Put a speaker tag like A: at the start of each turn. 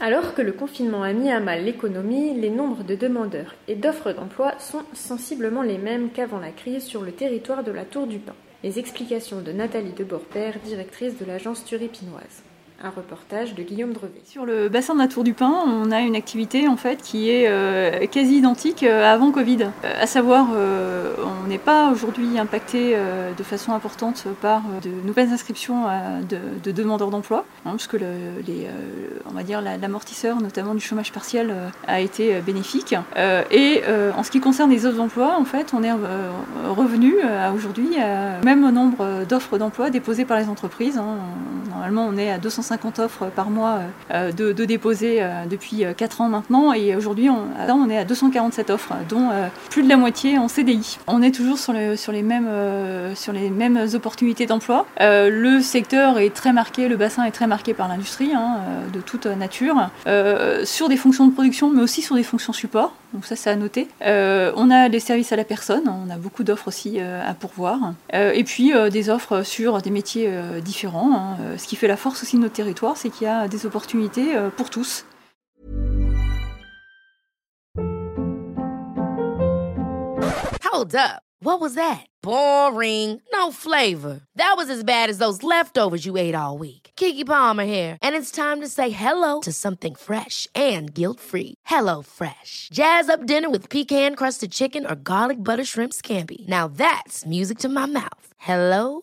A: Alors que le confinement a mis à mal l'économie, les nombres de demandeurs et d'offres d'emploi sont sensiblement les mêmes qu'avant la crise sur le territoire de la Tour du Pin. Les explications de Nathalie de Borpère, directrice de l'agence turépinoise. Un reportage de Guillaume Drevet.
B: Sur le bassin de la Tour du Pin, on a une activité en fait qui est euh, quasi identique à avant Covid. Euh, à savoir, euh, on n'est pas aujourd'hui impacté euh, de façon importante par euh, de nouvelles inscriptions de, de demandeurs d'emploi, hein, puisque le, les, euh, on va dire la- l'amortisseur, notamment du chômage partiel, euh, a été euh, bénéfique. Euh, et euh, en ce qui concerne les autres emplois, en fait, on est euh, revenu euh, à aujourd'hui à même nombre d'offres d'emploi déposées par les entreprises. hein. Normalement, on est à 250 offres par mois euh, de, déposées euh, depuis 4 ans maintenant, et aujourd'hui, on, on est à 247 offres, dont euh, plus de la moitié en CDI. On est toujours sur, sur, les, mêmes, euh, sur les mêmes opportunités d'emploi. Euh, le secteur est très marqué, le bassin est très marqué par l'industrie, hein, euh, de toute nature, euh, sur des fonctions de production, mais aussi sur des fonctions support. Donc ça, c'est à noter. Euh, on a des services à la personne, on a beaucoup d'offres aussi euh, à pourvoir, Euh, et puis euh, des offres sur des métiers euh, différents. hein. Euh, Ce qui fait la force aussi de notre c'est qu'il y a des opportunités euh, pour tous.
C: Hold up. What was that? Boring. No flavor. That was as bad as those leftovers you ate all week. Kiki Palmer here, and it's time to say hello to something fresh and guilt-free. Hello Fresh. Jazz up dinner with pecan-crusted chicken or garlic butter shrimp scampi. Now that's music to my mouth. Hello